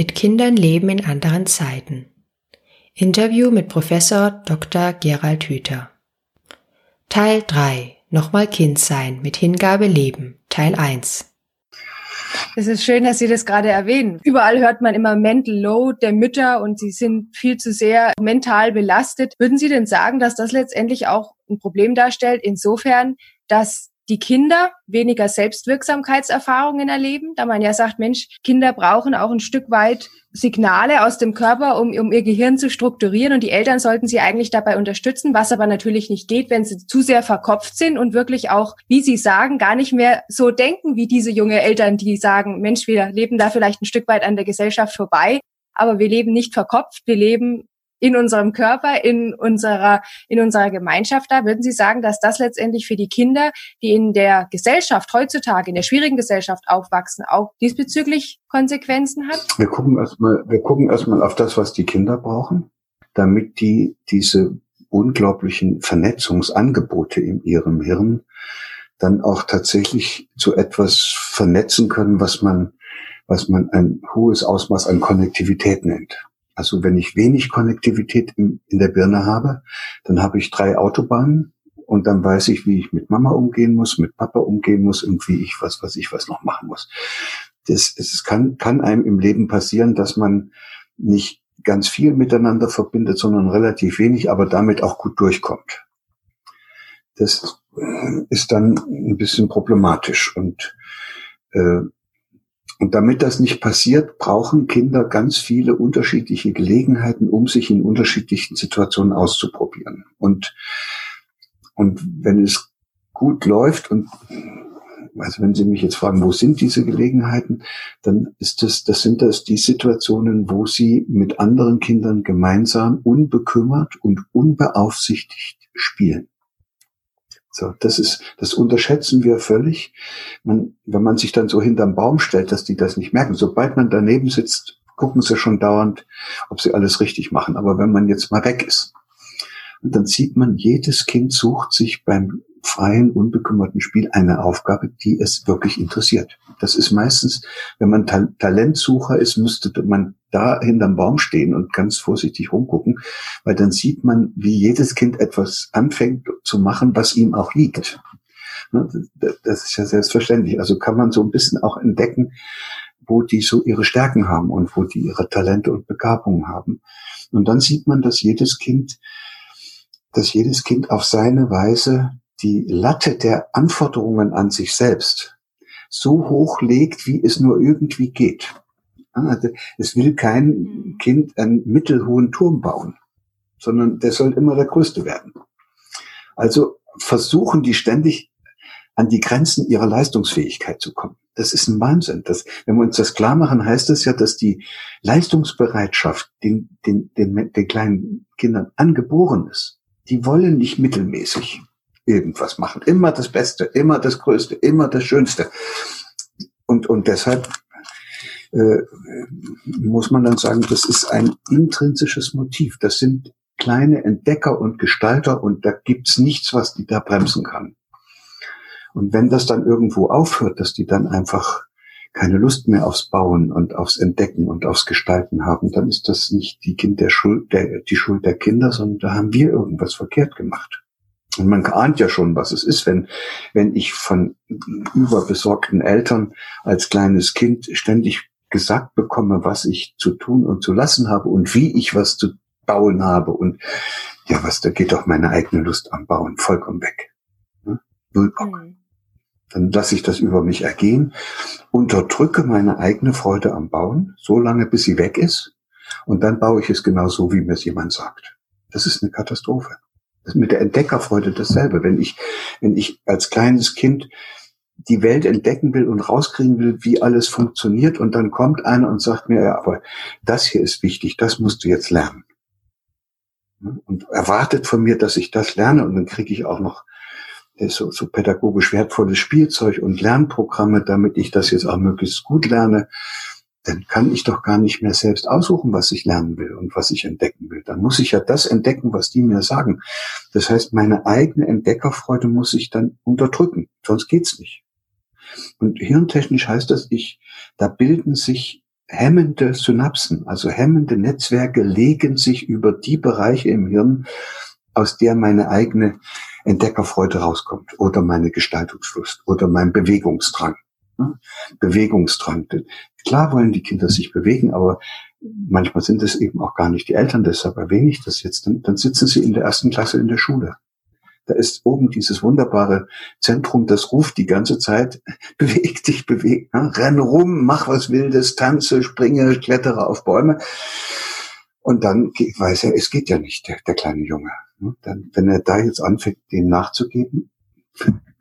Mit Kindern leben in anderen Zeiten. Interview mit Professor Dr. Gerald Hüther. Teil 3. Nochmal Kind sein. Mit Hingabe leben. Teil 1. Es ist schön, dass Sie das gerade erwähnen. Überall hört man immer Mental Load der Mütter und sie sind viel zu sehr mental belastet. Würden Sie denn sagen, dass das letztendlich auch ein Problem darstellt, insofern, dass die Kinder weniger Selbstwirksamkeitserfahrungen erleben, da man ja sagt, Mensch, Kinder brauchen auch ein Stück weit Signale aus dem Körper, um, um ihr Gehirn zu strukturieren und die Eltern sollten sie eigentlich dabei unterstützen, was aber natürlich nicht geht, wenn sie zu sehr verkopft sind und wirklich auch, wie sie sagen, gar nicht mehr so denken wie diese junge Eltern, die sagen, Mensch, wir leben da vielleicht ein Stück weit an der Gesellschaft vorbei, aber wir leben nicht verkopft, wir leben in unserem Körper, in unserer, in unserer Gemeinschaft da. Würden Sie sagen, dass das letztendlich für die Kinder, die in der Gesellschaft heutzutage, in der schwierigen Gesellschaft aufwachsen, auch diesbezüglich Konsequenzen hat? Wir gucken erstmal, wir gucken erstmal auf das, was die Kinder brauchen, damit die diese unglaublichen Vernetzungsangebote in ihrem Hirn dann auch tatsächlich zu etwas vernetzen können, was man, was man ein hohes Ausmaß an Konnektivität nennt. Also wenn ich wenig Konnektivität in, in der Birne habe, dann habe ich drei Autobahnen und dann weiß ich, wie ich mit Mama umgehen muss, mit Papa umgehen muss und wie ich was, was ich was noch machen muss. Das, es kann, kann einem im Leben passieren, dass man nicht ganz viel miteinander verbindet, sondern relativ wenig, aber damit auch gut durchkommt. Das ist dann ein bisschen problematisch und äh, und damit das nicht passiert, brauchen Kinder ganz viele unterschiedliche Gelegenheiten, um sich in unterschiedlichen Situationen auszuprobieren. Und, und wenn es gut läuft und also wenn Sie mich jetzt fragen, wo sind diese Gelegenheiten, dann ist das, das sind das die Situationen, wo Sie mit anderen Kindern gemeinsam unbekümmert und unbeaufsichtigt spielen. So, das ist, das unterschätzen wir völlig. Man, wenn man sich dann so hinterm Baum stellt, dass die das nicht merken. Sobald man daneben sitzt, gucken sie schon dauernd, ob sie alles richtig machen. Aber wenn man jetzt mal weg ist, und dann sieht man, jedes Kind sucht sich beim freien, unbekümmerten Spiel eine Aufgabe, die es wirklich interessiert. Das ist meistens, wenn man Ta Talentsucher ist, müsste man da hinterm Baum stehen und ganz vorsichtig rumgucken, weil dann sieht man, wie jedes Kind etwas anfängt zu machen, was ihm auch liegt. Ne, das ist ja selbstverständlich. Also kann man so ein bisschen auch entdecken, wo die so ihre Stärken haben und wo die ihre Talente und Begabungen haben. Und dann sieht man, dass jedes Kind, dass jedes Kind auf seine Weise die Latte der Anforderungen an sich selbst so hoch legt, wie es nur irgendwie geht. Also es will kein mhm. Kind einen mittelhohen Turm bauen, sondern der soll immer der Größte werden. Also versuchen die ständig an die Grenzen ihrer Leistungsfähigkeit zu kommen. Das ist ein Wahnsinn. Das, wenn wir uns das klar machen, heißt das ja, dass die Leistungsbereitschaft den, den, den, den kleinen Kindern angeboren ist. Die wollen nicht mittelmäßig irgendwas machen. Immer das Beste, immer das Größte, immer das Schönste. Und, und deshalb äh, muss man dann sagen, das ist ein intrinsisches Motiv. Das sind kleine Entdecker und Gestalter und da gibt's nichts, was die da bremsen kann. Und wenn das dann irgendwo aufhört, dass die dann einfach keine Lust mehr aufs Bauen und aufs Entdecken und aufs Gestalten haben, dann ist das nicht die, kind der Schuld, der, die Schuld der Kinder, sondern da haben wir irgendwas verkehrt gemacht. Und man ahnt ja schon, was es ist, wenn, wenn ich von überbesorgten Eltern als kleines Kind ständig gesagt bekomme, was ich zu tun und zu lassen habe und wie ich was zu bauen habe. Und ja, was, da geht doch meine eigene Lust am Bauen vollkommen weg. Ne? Null Bock. Mhm. Dann lasse ich das über mich ergehen, unterdrücke meine eigene Freude am Bauen, so lange bis sie weg ist, und dann baue ich es genau so, wie mir es jemand sagt. Das ist eine Katastrophe. Mit der Entdeckerfreude dasselbe. Wenn ich, wenn ich als kleines Kind die Welt entdecken will und rauskriegen will, wie alles funktioniert, und dann kommt einer und sagt mir, ja, aber das hier ist wichtig, das musst du jetzt lernen. Und erwartet von mir, dass ich das lerne, und dann kriege ich auch noch so, so pädagogisch wertvolles Spielzeug und Lernprogramme, damit ich das jetzt auch möglichst gut lerne dann kann ich doch gar nicht mehr selbst aussuchen, was ich lernen will und was ich entdecken will. Dann muss ich ja das entdecken, was die mir sagen. Das heißt, meine eigene Entdeckerfreude muss ich dann unterdrücken, sonst geht's nicht. Und hirntechnisch heißt das, ich, da bilden sich hemmende Synapsen, also hemmende Netzwerke legen sich über die Bereiche im Hirn, aus der meine eigene Entdeckerfreude rauskommt oder meine Gestaltungslust oder mein Bewegungsdrang. Bewegungsdrang. Klar wollen die Kinder sich bewegen, aber manchmal sind es eben auch gar nicht die Eltern, deshalb erwähne ich das jetzt. Dann, dann sitzen sie in der ersten Klasse in der Schule. Da ist oben dieses wunderbare Zentrum, das ruft die ganze Zeit, beweg dich, beweg, ne? renn rum, mach was Wildes, tanze, springe, klettere auf Bäume. Und dann weiß er, es geht ja nicht, der, der kleine Junge. Ne? Dann, wenn er da jetzt anfängt, dem nachzugeben,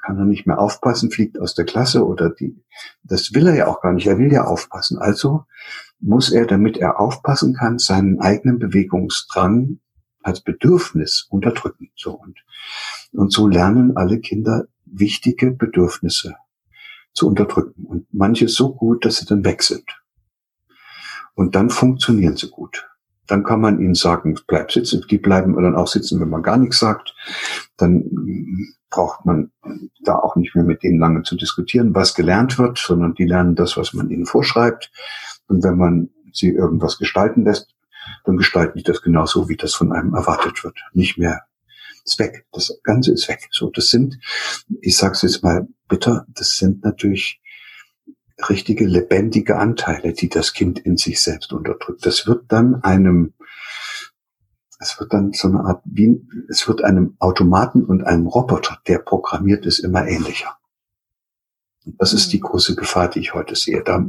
kann er nicht mehr aufpassen, fliegt aus der Klasse oder die, das will er ja auch gar nicht, er will ja aufpassen. Also muss er, damit er aufpassen kann, seinen eigenen Bewegungsdrang als Bedürfnis unterdrücken. So und, und so lernen alle Kinder wichtige Bedürfnisse zu unterdrücken und manche so gut, dass sie dann weg sind. Und dann funktionieren sie gut. Dann kann man ihnen sagen, bleib sitzen. Die bleiben dann auch sitzen, wenn man gar nichts sagt. Dann braucht man da auch nicht mehr mit denen lange zu diskutieren, was gelernt wird, sondern die lernen das, was man ihnen vorschreibt. Und wenn man sie irgendwas gestalten lässt, dann gestalten die das genauso, wie das von einem erwartet wird. Nicht mehr ist weg. Das Ganze ist weg. So, das sind, ich sage es jetzt mal bitter, das sind natürlich richtige lebendige Anteile, die das Kind in sich selbst unterdrückt. Das wird dann einem, es wird dann so eine Art, wie, es wird einem Automaten und einem Roboter, der programmiert ist, immer ähnlicher. Das ist die mhm. große Gefahr, die ich heute sehe. Da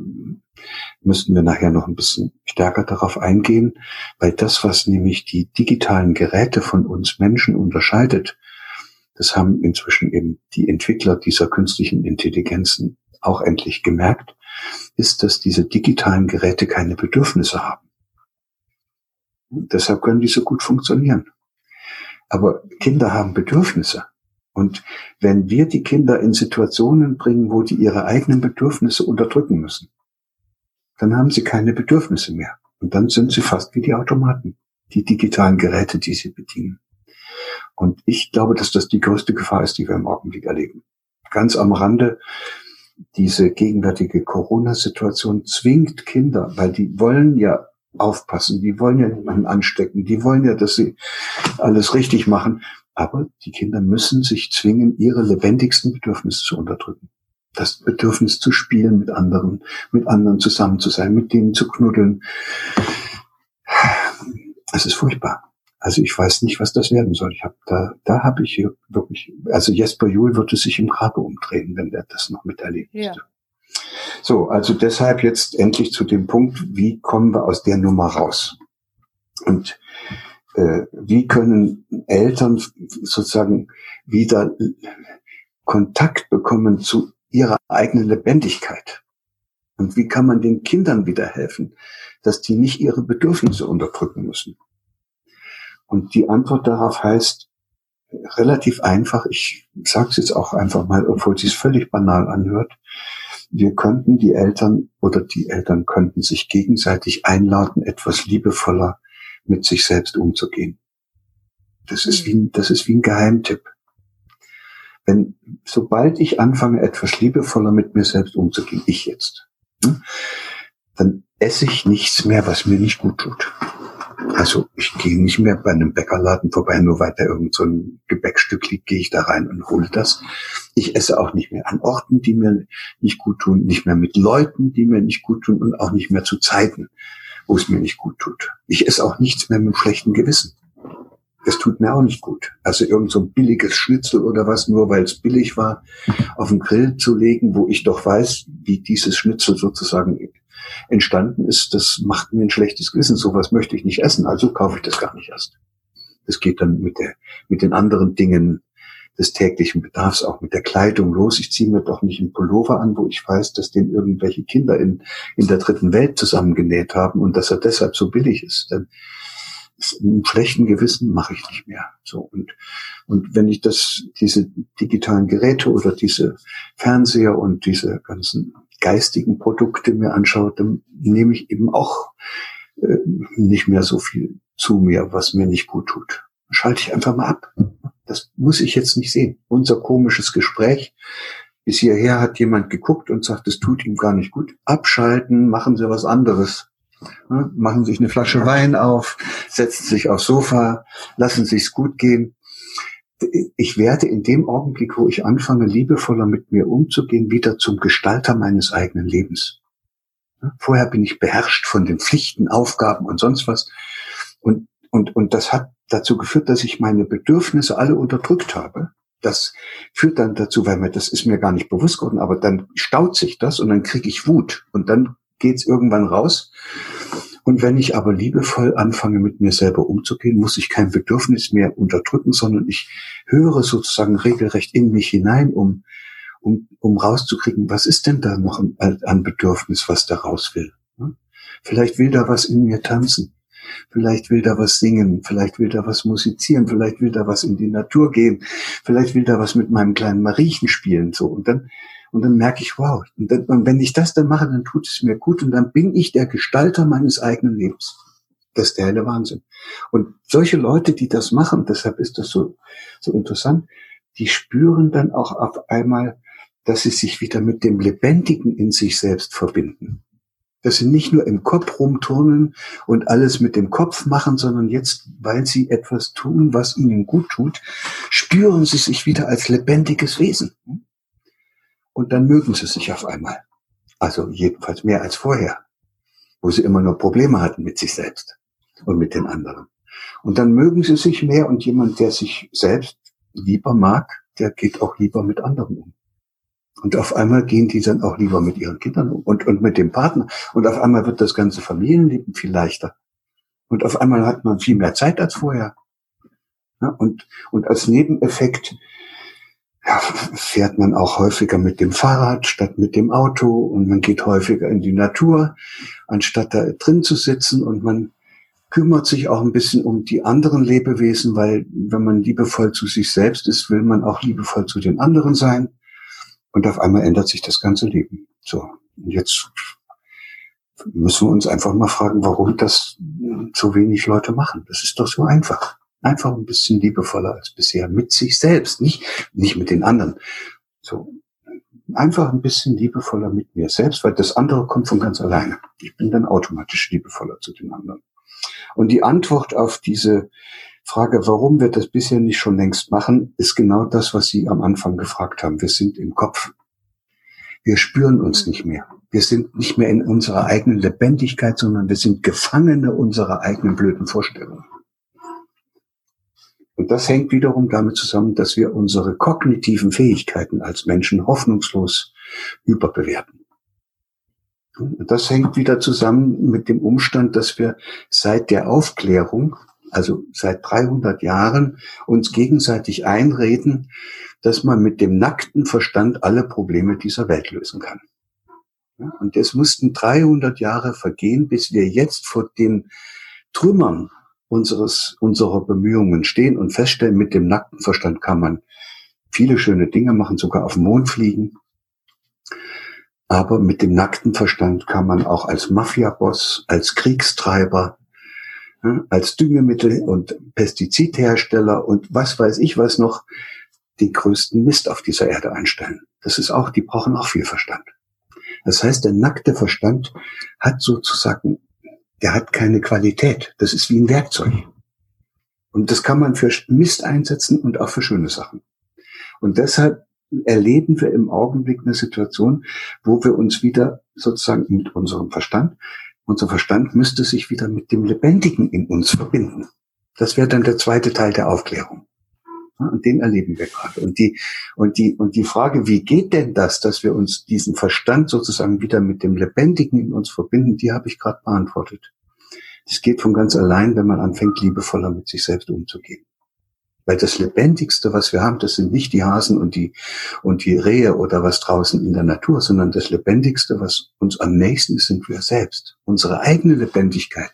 müssten wir nachher noch ein bisschen stärker darauf eingehen, weil das, was nämlich die digitalen Geräte von uns Menschen unterscheidet, das haben inzwischen eben die Entwickler dieser künstlichen Intelligenzen auch endlich gemerkt, ist, dass diese digitalen Geräte keine Bedürfnisse haben. Deshalb können die so gut funktionieren. Aber Kinder haben Bedürfnisse. Und wenn wir die Kinder in Situationen bringen, wo die ihre eigenen Bedürfnisse unterdrücken müssen, dann haben sie keine Bedürfnisse mehr. Und dann sind sie fast wie die Automaten, die digitalen Geräte, die sie bedienen. Und ich glaube, dass das die größte Gefahr ist, die wir im Augenblick erleben. Ganz am Rande, diese gegenwärtige Corona-Situation zwingt Kinder, weil die wollen ja aufpassen, die wollen ja niemanden anstecken, die wollen ja, dass sie alles richtig machen. Aber die Kinder müssen sich zwingen, ihre lebendigsten Bedürfnisse zu unterdrücken. Das Bedürfnis zu spielen mit anderen, mit anderen zusammen zu sein, mit denen zu knuddeln. Es ist furchtbar. Also ich weiß nicht, was das werden soll. Ich habe da, da habe ich hier wirklich, also Jesper Juhl würde sich im Grabe umdrehen, wenn er das noch miterlebt. Ja. So, also deshalb jetzt endlich zu dem Punkt, wie kommen wir aus der Nummer raus? Und äh, wie können Eltern sozusagen wieder Kontakt bekommen zu ihrer eigenen Lebendigkeit? Und wie kann man den Kindern wieder helfen, dass die nicht ihre Bedürfnisse unterdrücken müssen? Und die Antwort darauf heißt relativ einfach, ich sage es jetzt auch einfach mal, obwohl es sich völlig banal anhört, wir könnten die Eltern oder die Eltern könnten sich gegenseitig einladen, etwas liebevoller mit sich selbst umzugehen. Das ist wie, das ist wie ein Geheimtipp. Wenn, sobald ich anfange, etwas liebevoller mit mir selbst umzugehen, ich jetzt, hm, dann esse ich nichts mehr, was mir nicht gut tut. Also ich gehe nicht mehr bei einem Bäckerladen vorbei, nur weil da irgend so ein Gebäckstück liegt, gehe ich da rein und hole das. Ich esse auch nicht mehr an Orten, die mir nicht gut tun, nicht mehr mit Leuten, die mir nicht gut tun und auch nicht mehr zu Zeiten, wo es mir nicht gut tut. Ich esse auch nichts mehr mit einem schlechten Gewissen. Das tut mir auch nicht gut. Also irgend so ein billiges Schnitzel oder was, nur weil es billig war, auf den Grill zu legen, wo ich doch weiß, wie dieses Schnitzel sozusagen entstanden ist, das macht mir ein schlechtes Gewissen. Sowas möchte ich nicht essen, also kaufe ich das gar nicht erst. Das geht dann mit der, mit den anderen Dingen des täglichen Bedarfs, auch mit der Kleidung los. Ich ziehe mir doch nicht einen Pullover an, wo ich weiß, dass den irgendwelche Kinder in, in der dritten Welt zusammengenäht haben und dass er deshalb so billig ist. Denn einen schlechten Gewissen mache ich nicht mehr. So und und wenn ich das diese digitalen Geräte oder diese Fernseher und diese ganzen geistigen Produkte mir anschaue, dann nehme ich eben auch äh, nicht mehr so viel zu mir, was mir nicht gut tut. Schalte ich einfach mal ab. Das muss ich jetzt nicht sehen. Unser komisches Gespräch Bis hierher hat jemand geguckt und sagt, es tut ihm gar nicht gut. Abschalten, machen Sie was anderes. Machen sich eine Flasche Wein auf, setzen sich aufs Sofa, lassen sich's gut gehen. Ich werde in dem Augenblick, wo ich anfange, liebevoller mit mir umzugehen, wieder zum Gestalter meines eigenen Lebens. Vorher bin ich beherrscht von den Pflichten, Aufgaben und sonst was. Und, und, und das hat dazu geführt, dass ich meine Bedürfnisse alle unterdrückt habe. Das führt dann dazu, weil mir das ist mir gar nicht bewusst geworden, aber dann staut sich das und dann kriege ich Wut und dann geht's irgendwann raus. Und wenn ich aber liebevoll anfange, mit mir selber umzugehen, muss ich kein Bedürfnis mehr unterdrücken, sondern ich höre sozusagen regelrecht in mich hinein, um, um, um rauszukriegen, was ist denn da noch an Bedürfnis, was da raus will. Vielleicht will da was in mir tanzen. Vielleicht will da was singen, vielleicht will da was musizieren, vielleicht will da was in die Natur gehen, vielleicht will da was mit meinem kleinen Mariechen spielen, so. Und dann, und dann merke ich, wow. Und, wenn ich das dann mache, dann tut es mir gut und dann bin ich der Gestalter meines eigenen Lebens. Das ist der helle Wahnsinn. Und solche Leute, die das machen, deshalb ist das so, so interessant, die spüren dann auch auf einmal, dass sie sich wieder mit dem Lebendigen in sich selbst verbinden dass sie nicht nur im Kopf rumturnen und alles mit dem Kopf machen, sondern jetzt, weil sie etwas tun, was ihnen gut tut, spüren sie sich wieder als lebendiges Wesen. Und dann mögen sie sich auf einmal. Also jedenfalls mehr als vorher, wo sie immer nur Probleme hatten mit sich selbst und mit den anderen. Und dann mögen sie sich mehr und jemand, der sich selbst lieber mag, der geht auch lieber mit anderen um. Und auf einmal gehen die dann auch lieber mit ihren Kindern um und, und mit dem Partner. Und auf einmal wird das ganze Familienleben viel leichter. Und auf einmal hat man viel mehr Zeit als vorher. Ja, und, und als Nebeneffekt ja, fährt man auch häufiger mit dem Fahrrad statt mit dem Auto und man geht häufiger in die Natur, anstatt da drin zu sitzen und man kümmert sich auch ein bisschen um die anderen Lebewesen, weil wenn man liebevoll zu sich selbst ist, will man auch liebevoll zu den anderen sein. Und auf einmal ändert sich das ganze Leben. So. Und jetzt müssen wir uns einfach mal fragen, warum das so wenig Leute machen. Das ist doch so einfach. Einfach ein bisschen liebevoller als bisher mit sich selbst, nicht, nicht mit den anderen. So. Einfach ein bisschen liebevoller mit mir selbst, weil das andere kommt von ganz alleine. Ich bin dann automatisch liebevoller zu den anderen. Und die Antwort auf diese Frage, warum wir das bisher nicht schon längst machen, ist genau das, was Sie am Anfang gefragt haben. Wir sind im Kopf. Wir spüren uns nicht mehr. Wir sind nicht mehr in unserer eigenen Lebendigkeit, sondern wir sind Gefangene unserer eigenen blöden Vorstellungen. Und das hängt wiederum damit zusammen, dass wir unsere kognitiven Fähigkeiten als Menschen hoffnungslos überbewerten. Und das hängt wieder zusammen mit dem Umstand, dass wir seit der Aufklärung also seit 300 Jahren, uns gegenseitig einreden, dass man mit dem nackten Verstand alle Probleme dieser Welt lösen kann. und es mussten 300 Jahre vergehen, bis wir jetzt vor den Trümmern unseres, unserer Bemühungen stehen und feststellen, mit dem nackten Verstand kann man viele schöne Dinge machen, sogar auf den Mond fliegen. Aber mit dem nackten Verstand kann man auch als Mafiaboss, als Kriegstreiber, als Düngemittel und Pestizidhersteller und was weiß ich was noch den größten Mist auf dieser Erde einstellen. Das ist auch, die brauchen auch viel Verstand. Das heißt, der nackte Verstand hat sozusagen, der hat keine Qualität. Das ist wie ein Werkzeug. Und das kann man für Mist einsetzen und auch für schöne Sachen. Und deshalb erleben wir im Augenblick eine Situation, wo wir uns wieder sozusagen mit unserem Verstand unser Verstand müsste sich wieder mit dem Lebendigen in uns verbinden. Das wäre dann der zweite Teil der Aufklärung. Und den erleben wir gerade. Und die, und die, und die Frage, wie geht denn das, dass wir uns diesen Verstand sozusagen wieder mit dem Lebendigen in uns verbinden, die habe ich gerade beantwortet. Das geht von ganz allein, wenn man anfängt, liebevoller mit sich selbst umzugehen. Weil das Lebendigste, was wir haben, das sind nicht die Hasen und die, und die Rehe oder was draußen in der Natur, sondern das Lebendigste, was uns am nächsten ist, sind wir selbst. Unsere eigene Lebendigkeit.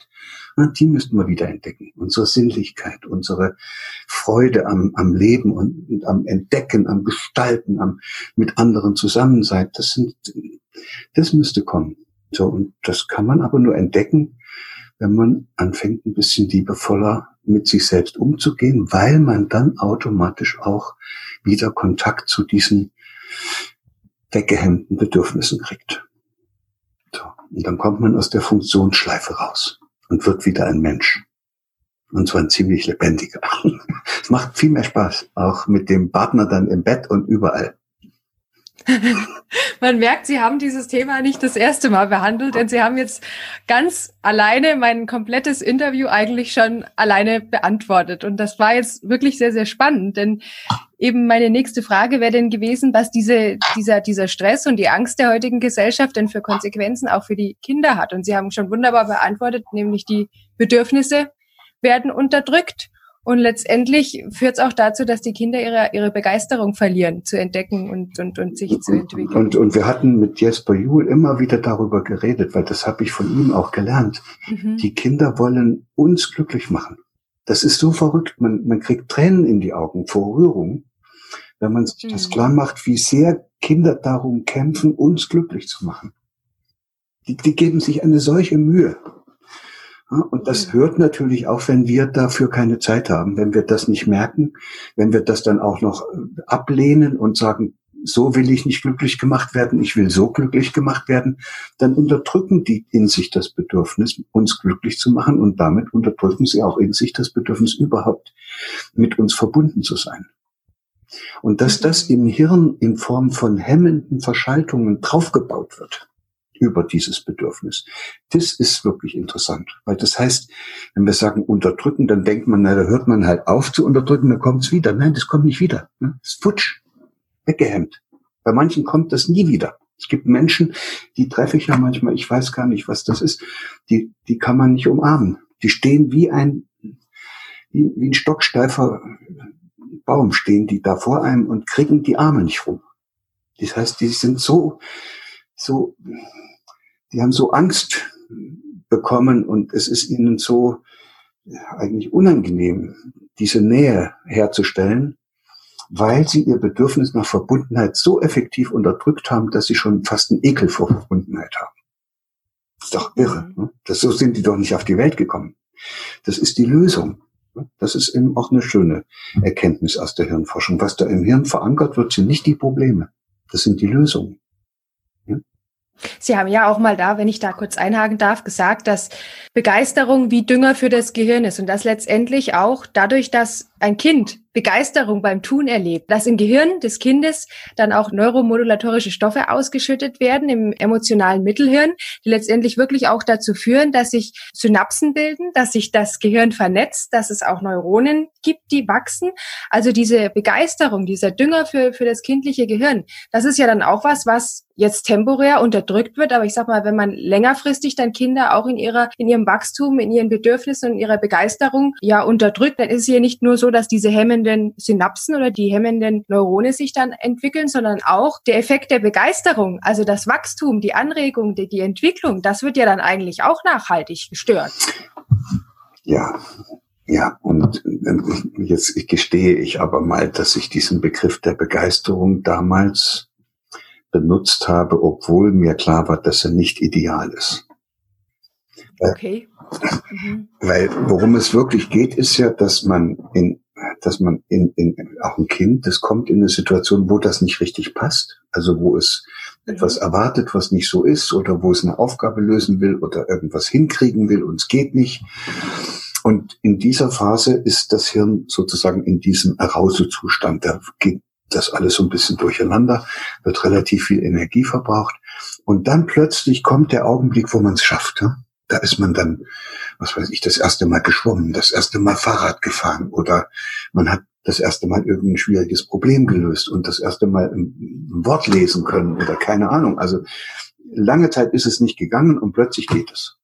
Die müssten wir wieder entdecken. Unsere Sinnlichkeit, unsere Freude am, am Leben und, und am Entdecken, am Gestalten, am mit anderen zusammen sein. Das sind, das müsste kommen. So. Und das kann man aber nur entdecken, wenn man anfängt, ein bisschen liebevoller mit sich selbst umzugehen, weil man dann automatisch auch wieder Kontakt zu diesen weggehemmten Bedürfnissen kriegt. So. Und dann kommt man aus der Funktionsschleife raus und wird wieder ein Mensch. Und zwar ein ziemlich lebendiger. es macht viel mehr Spaß, auch mit dem Partner dann im Bett und überall. Man merkt, Sie haben dieses Thema nicht das erste Mal behandelt, denn Sie haben jetzt ganz alleine mein komplettes Interview eigentlich schon alleine beantwortet. Und das war jetzt wirklich sehr, sehr spannend, denn eben meine nächste Frage wäre denn gewesen, was diese, dieser, dieser Stress und die Angst der heutigen Gesellschaft denn für Konsequenzen auch für die Kinder hat. Und Sie haben schon wunderbar beantwortet, nämlich die Bedürfnisse werden unterdrückt. Und letztendlich führt es auch dazu, dass die Kinder ihre, ihre Begeisterung verlieren, zu entdecken und, und, und sich zu entwickeln. Und, und wir hatten mit Jesper Juhl immer wieder darüber geredet, weil das habe ich von ihm auch gelernt. Mhm. Die Kinder wollen uns glücklich machen. Das ist so verrückt. Man, man kriegt Tränen in die Augen vor Rührung, wenn man sich mhm. das klar macht, wie sehr Kinder darum kämpfen, uns glücklich zu machen. Die, die geben sich eine solche Mühe. Und das hört natürlich auch, wenn wir dafür keine Zeit haben, wenn wir das nicht merken, wenn wir das dann auch noch äh, ablehnen und sagen, so will ich nicht glücklich gemacht werden, ich will so glücklich gemacht werden, dann unterdrücken die in sich das Bedürfnis, uns glücklich zu machen und damit unterdrücken sie auch in sich das Bedürfnis, überhaupt mit uns verbunden zu sein. Und dass das im Hirn in Form von hemmenden Verschaltungen draufgebaut wird, über dieses Bedürfnis. Das ist wirklich interessant, weil das heißt, wenn wir sagen unterdrücken, dann denkt man, na, da hört man halt auf zu unterdrücken, dann kommt es wieder. Nein, das kommt nicht wieder. Das ist futsch, weggehemmt. Bei manchen kommt das nie wieder. Es gibt Menschen, die treffe ich ja manchmal, ich weiß gar nicht, was das ist, die, die kann man nicht umarmen. Die stehen wie ein, wie, wie ein stocksteifer Baum stehen die da vor einem und kriegen die Arme nicht rum. Das heißt, die sind so, so die haben so Angst bekommen und es ist ihnen so eigentlich unangenehm, diese Nähe herzustellen, weil sie ihr Bedürfnis nach Verbundenheit so effektiv unterdrückt haben, dass sie schon fast einen Ekel vor Verbundenheit haben. Das ist doch irre. Mhm. Ne? Das, so sind die doch nicht auf die Welt gekommen. Das ist die Lösung. Ne? Das ist eben auch eine schöne Erkenntnis aus der Hirnforschung. Was da im Hirn verankert wird, sind nicht die Probleme. Das sind die Lösungen. Sie haben ja auch mal da, wenn ich da kurz einhaken darf, gesagt, dass Begeisterung wie Dünger für das Gehirn ist und das letztendlich auch dadurch, dass ein Kind Begeisterung beim Tun erlebt, dass im Gehirn des Kindes dann auch neuromodulatorische Stoffe ausgeschüttet werden im emotionalen Mittelhirn, die letztendlich wirklich auch dazu führen, dass sich Synapsen bilden, dass sich das Gehirn vernetzt, dass es auch Neuronen gibt, die wachsen. Also diese Begeisterung, dieser Dünger für, für das kindliche Gehirn, das ist ja dann auch was, was jetzt temporär unterdrückt wird. Aber ich sag mal, wenn man längerfristig dann Kinder auch in ihrer, in ihrem Wachstum, in ihren Bedürfnissen und ihrer Begeisterung ja unterdrückt, dann ist es hier nicht nur so, dass diese hemmenden Synapsen oder die hemmenden Neurone sich dann entwickeln, sondern auch der Effekt der Begeisterung, also das Wachstum, die Anregung, die, die Entwicklung, das wird ja dann eigentlich auch nachhaltig gestört. Ja, ja, und jetzt gestehe ich aber mal, dass ich diesen Begriff der Begeisterung damals benutzt habe, obwohl mir klar war, dass er nicht ideal ist. Okay. Mhm. Weil worum es wirklich geht, ist ja, dass man in, dass man in, in, auch ein Kind, das kommt in eine Situation, wo das nicht richtig passt. Also wo es mhm. etwas erwartet, was nicht so ist, oder wo es eine Aufgabe lösen will oder irgendwas hinkriegen will und es geht nicht. Und in dieser Phase ist das Hirn sozusagen in diesem Arousezustand. Da geht das alles so ein bisschen durcheinander, wird relativ viel Energie verbraucht. Und dann plötzlich kommt der Augenblick, wo man es schafft. Ja? Da ist man dann, was weiß ich, das erste Mal geschwommen, das erste Mal Fahrrad gefahren oder man hat das erste Mal irgendein schwieriges Problem gelöst und das erste Mal ein, Wort lesen können oder keine Ahnung. Also lange Zeit ist es nicht gegangen und plötzlich geht es.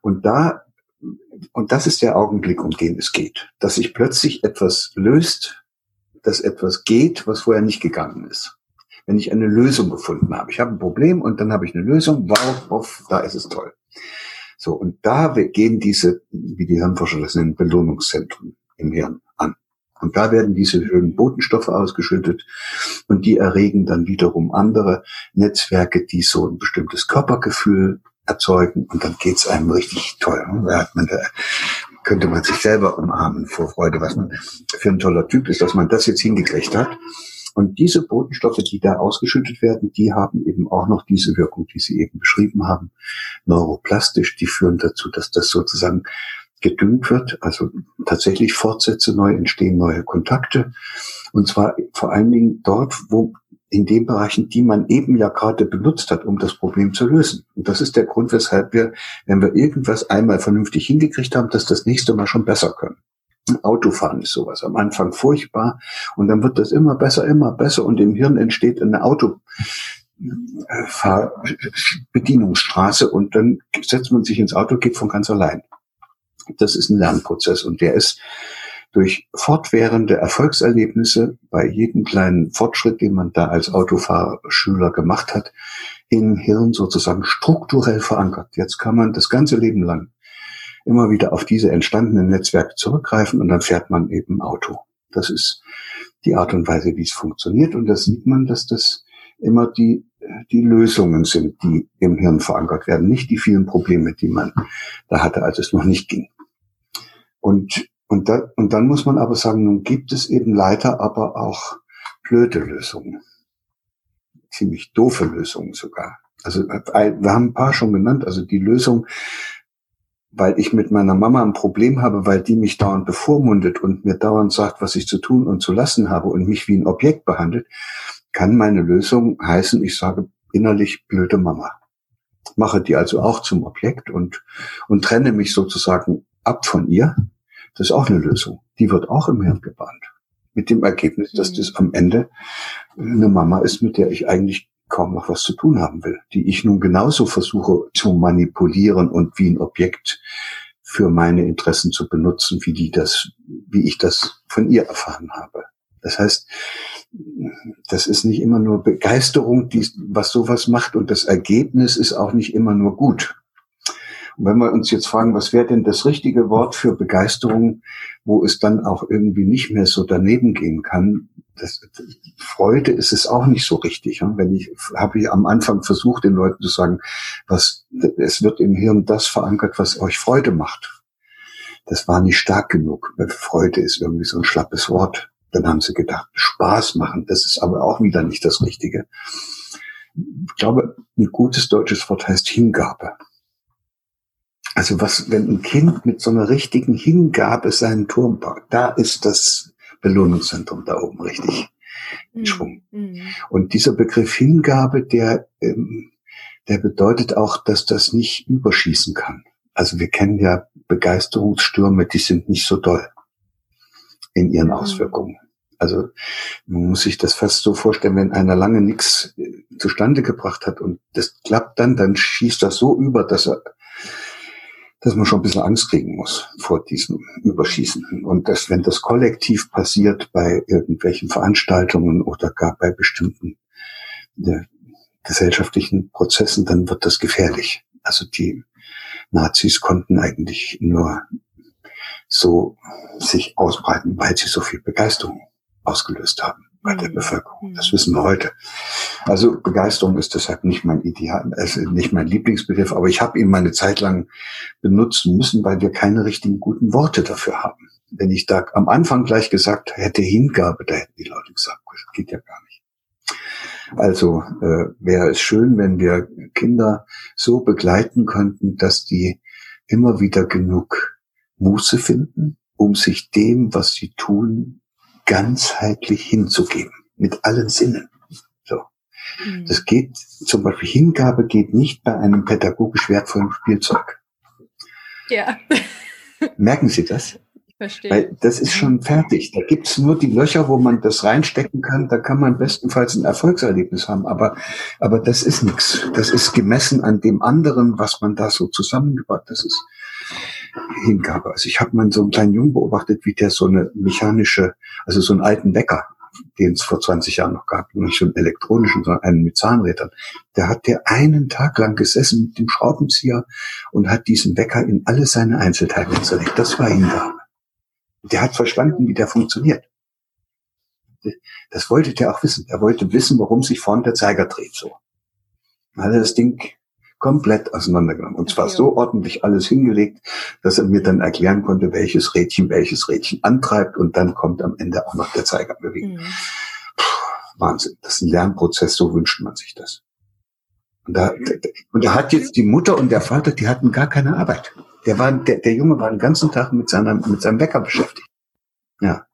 Und da, und das ist der Augenblick, um den es geht, dass sich plötzlich etwas löst, dass etwas geht, was vorher nicht gegangen ist. Wenn ich eine Lösung gefunden habe. Ich habe ein Problem und dann habe ich eine Lösung. Wow, wow da ist es toll. So, und da gehen diese, wie die Hirnforscher das nennen, Belohnungszentren im Hirn an. Und da werden diese schönen Botenstoffe ausgeschüttet und die erregen dann wiederum andere Netzwerke, die so ein bestimmtes Körpergefühl erzeugen und dann geht's einem richtig toll. Da hat man da könnte man sich selber umarmen vor Freude, was man für ein toller Typ ist, dass man das jetzt hingekriegt hat. Und diese Botenstoffe, die da ausgeschüttet werden, die haben eben auch noch diese Wirkung, die Sie eben beschrieben haben, neuroplastisch. Die führen dazu, dass das sozusagen gedüngt wird, also tatsächlich Fortsätze neu entstehen, neue Kontakte. Und zwar vor allen Dingen dort, wo in den Bereichen, die man eben ja gerade benutzt hat, um das Problem zu lösen. Und das ist der Grund, weshalb wir, wenn wir irgendwas einmal vernünftig hingekriegt haben, dass das nächste Mal schon besser können. Autofahren ist sowas. Am Anfang furchtbar und dann wird das immer besser, immer besser und im Hirn entsteht eine Autobedienungsstraße und dann setzt man sich ins Auto, geht von ganz allein. Das ist ein Lernprozess und der ist durch fortwährende Erfolgserlebnisse bei jedem kleinen Fortschritt, den man da als Autofahrschüler gemacht hat, im Hirn sozusagen strukturell verankert. Jetzt kann man das ganze Leben lang immer wieder auf diese entstandenen Netzwerke zurückgreifen und dann fährt man eben Auto. Das ist die Art und Weise, wie es funktioniert. Und da sieht man, dass das immer die, die Lösungen sind, die im Hirn verankert werden, nicht die vielen Probleme, die man da hatte, als es noch nicht ging. Und und, da, und dann muss man aber sagen, nun gibt es eben leider aber auch blöde Lösungen. Ziemlich doofe Lösungen sogar. Also äh, wir haben ein paar schon genannt. Also die Lösung, weil ich mit meiner Mama ein Problem habe, weil die mich dauernd bevormundet und mir dauernd sagt, was ich zu tun und zu lassen habe und mich wie ein Objekt behandelt, kann meine Lösung heißen, ich sage innerlich blöde Mama. Mache die also auch zum Objekt und, und trenne mich sozusagen ab von ihr das ist auch eine Lösung. Die wird auch im Hirn gebahnt. Mit dem Ergebnis, dass mhm. das am Ende eine Mama ist, mit der ich eigentlich kaum noch was zu tun haben will, die ich nun genauso versuche zu manipulieren und wie ein Objekt für meine Interessen zu benutzen, wie die das, wie ich das von ihr erfahren habe. Das heißt, das ist nicht immer nur Begeisterung, die, was sowas macht und das Ergebnis ist auch nicht immer nur gut. Und wenn wir uns jetzt fragen, was wäre denn das richtige Wort für Begeisterung, wo es dann auch irgendwie nicht mehr so daneben gehen kann, das, Freude ist es auch nicht so richtig. Wenn ich habe ich am Anfang versucht, den Leuten zu sagen, was es wird im Hirn das verankert, was euch Freude macht. Das war nicht stark genug. Freude ist irgendwie so ein schlappes Wort. Dann haben sie gedacht, Spaß machen. Das ist aber auch wieder nicht das Richtige. Ich glaube, ein gutes deutsches Wort heißt Hingabe. Also was, wenn ein Kind mit so einer richtigen Hingabe seinen Turm baut, da ist das Belohnungszentrum da oben richtig in mhm. Schwung. Mhm. Und dieser Begriff Hingabe, der, ähm, der bedeutet auch, dass das nicht überschießen kann. Also wir kennen ja Begeisterungsstürme, die sind nicht so doll in ihren mhm. Auswirkungen. Also man muss sich das fast so vorstellen, wenn einer lange nichts äh, zustande gebracht hat und das klappt dann, dann schießt das so über, dass er dass man schon ein bisschen Angst kriegen muss vor diesem Überschießen. Und dass, wenn das kollektiv passiert bei irgendwelchen Veranstaltungen oder gar bei bestimmten äh, gesellschaftlichen Prozessen, dann wird das gefährlich. Also die Nazis konnten eigentlich nur so sich ausbreiten, weil sie so viel Begeisterung ausgelöst haben bei der mhm. Bevölkerung. Das wissen wir heute. Also Begeisterung ist deshalb nicht mein Ideal, also nicht mein Lieblingsbegriff, aber ich habe ihn meine Zeit lang benutzen müssen, weil wir keine richtigen guten Worte dafür haben. Wenn ich da am Anfang gleich gesagt hätte Hingabe, da hätten die Leute gesagt, das geht ja gar nicht. Also äh, wäre es schön, wenn wir Kinder so begleiten könnten, dass die immer wieder genug Muße finden, um sich dem, was sie tun, ganzheitlich hinzugeben, mit allen Sinnen. So. Mhm. Das geht, zum Beispiel Hingabe geht nicht bei einem pädagogisch wertvollen Spielzeug. Ja. Merken Sie das? Verstehe. Weil das ist schon fertig. Da gibt's nur die Löcher, wo man das reinstecken kann. Da kann man bestenfalls ein Erfolgserlebnis haben. Aber, aber das ist nichts. Das ist gemessen an dem anderen, was man da so zusammengebracht. Das ist Hingabe. Also ich habe mal so einen kleinen Jungen beobachtet, wie der so eine mechanische, also so einen alten Wecker, den es vor 20 Jahren noch gab, nicht so einen elektronischen, sondern einen mit Zahnrädern. Der hat der einen Tag lang gesessen mit dem Schraubenzieher und hat diesen Wecker in alle seine Einzelteile zerlegt. Das war Hingabe. Der hat verstanden, wie der funktioniert. Das wollte der auch wissen. Er wollte wissen, warum sich vorne der Zeiger dreht, so. Dann hat er das Ding komplett auseinandergenommen. Und zwar so ordentlich alles hingelegt, dass er mir dann erklären konnte, welches Rädchen welches Rädchen antreibt und dann kommt am Ende auch noch der Zeiger bewegen. Mhm. Wahnsinn. Das ist ein Lernprozess, so wünscht man sich das. Und da, und da hat jetzt die Mutter und der Vater, die hatten gar keine Arbeit. Der war, der, der Junge war den ganzen Tag mit seiner, mit seinem Wecker beschäftigt. Ja.